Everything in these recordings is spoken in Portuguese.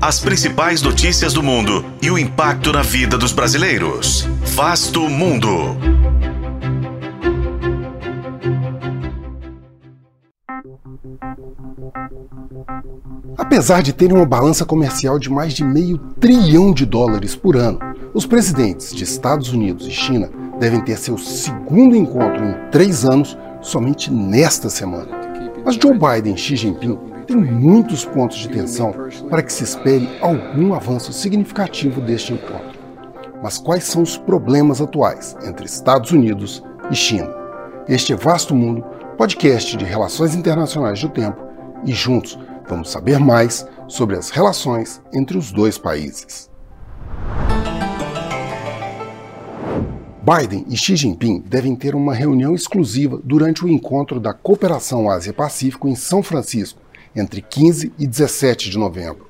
As principais notícias do mundo e o impacto na vida dos brasileiros. Vasto Mundo. Apesar de terem uma balança comercial de mais de meio trilhão de dólares por ano, os presidentes de Estados Unidos e China devem ter seu segundo encontro em três anos somente nesta semana. Mas Joe Biden e Xi Jinping têm muitos pontos de tensão para que se espere algum avanço significativo deste encontro. Mas quais são os problemas atuais entre Estados Unidos e China? Este é Vasto Mundo, podcast de relações internacionais do tempo, e juntos vamos saber mais sobre as relações entre os dois países. Biden e Xi Jinping devem ter uma reunião exclusiva durante o encontro da Cooperação Ásia-Pacífico em São Francisco, entre 15 e 17 de novembro.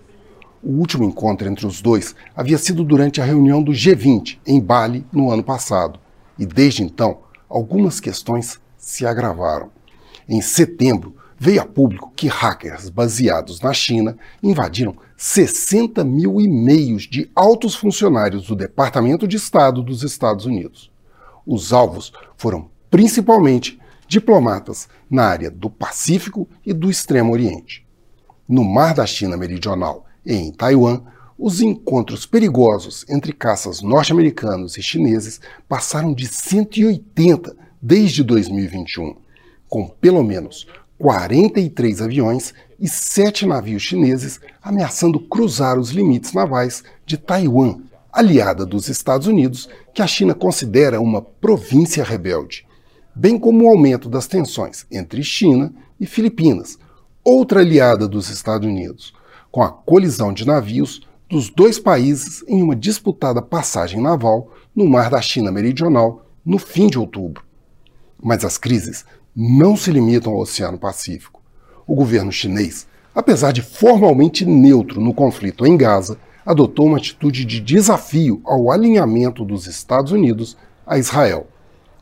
O último encontro entre os dois havia sido durante a reunião do G20 em Bali no ano passado, e desde então algumas questões se agravaram. Em setembro, veio a público que hackers baseados na China invadiram 60 mil e-mails de altos funcionários do Departamento de Estado dos Estados Unidos. Os alvos foram principalmente diplomatas na área do Pacífico e do Extremo Oriente. No Mar da China Meridional e em Taiwan, os encontros perigosos entre caças norte-americanos e chineses passaram de 180 desde 2021, com pelo menos 43 aviões e sete navios chineses ameaçando cruzar os limites navais de Taiwan, aliada dos Estados Unidos, que a China considera uma província rebelde, bem como o aumento das tensões entre China e Filipinas, outra aliada dos Estados Unidos, com a colisão de navios dos dois países em uma disputada passagem naval no Mar da China Meridional no fim de outubro. Mas as crises não se limitam ao Oceano Pacífico. O governo chinês, apesar de formalmente neutro no conflito em Gaza, adotou uma atitude de desafio ao alinhamento dos Estados Unidos a Israel,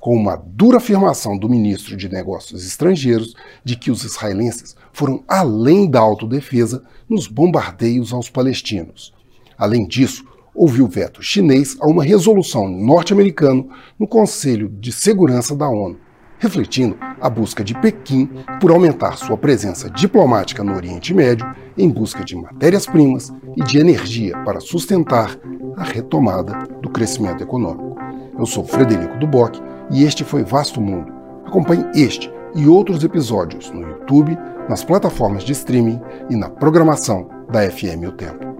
com uma dura afirmação do ministro de Negócios Estrangeiros de que os israelenses foram além da autodefesa nos bombardeios aos palestinos. Além disso, houve o veto chinês a uma resolução norte-americana no Conselho de Segurança da ONU, refletindo a busca de Pequim por aumentar sua presença diplomática no Oriente Médio em busca de matérias-primas e de energia para sustentar a retomada do crescimento econômico. Eu sou Frederico Duboc e este foi Vasto Mundo. Acompanhe este e outros episódios no YouTube, nas plataformas de streaming e na programação da FM O Tempo.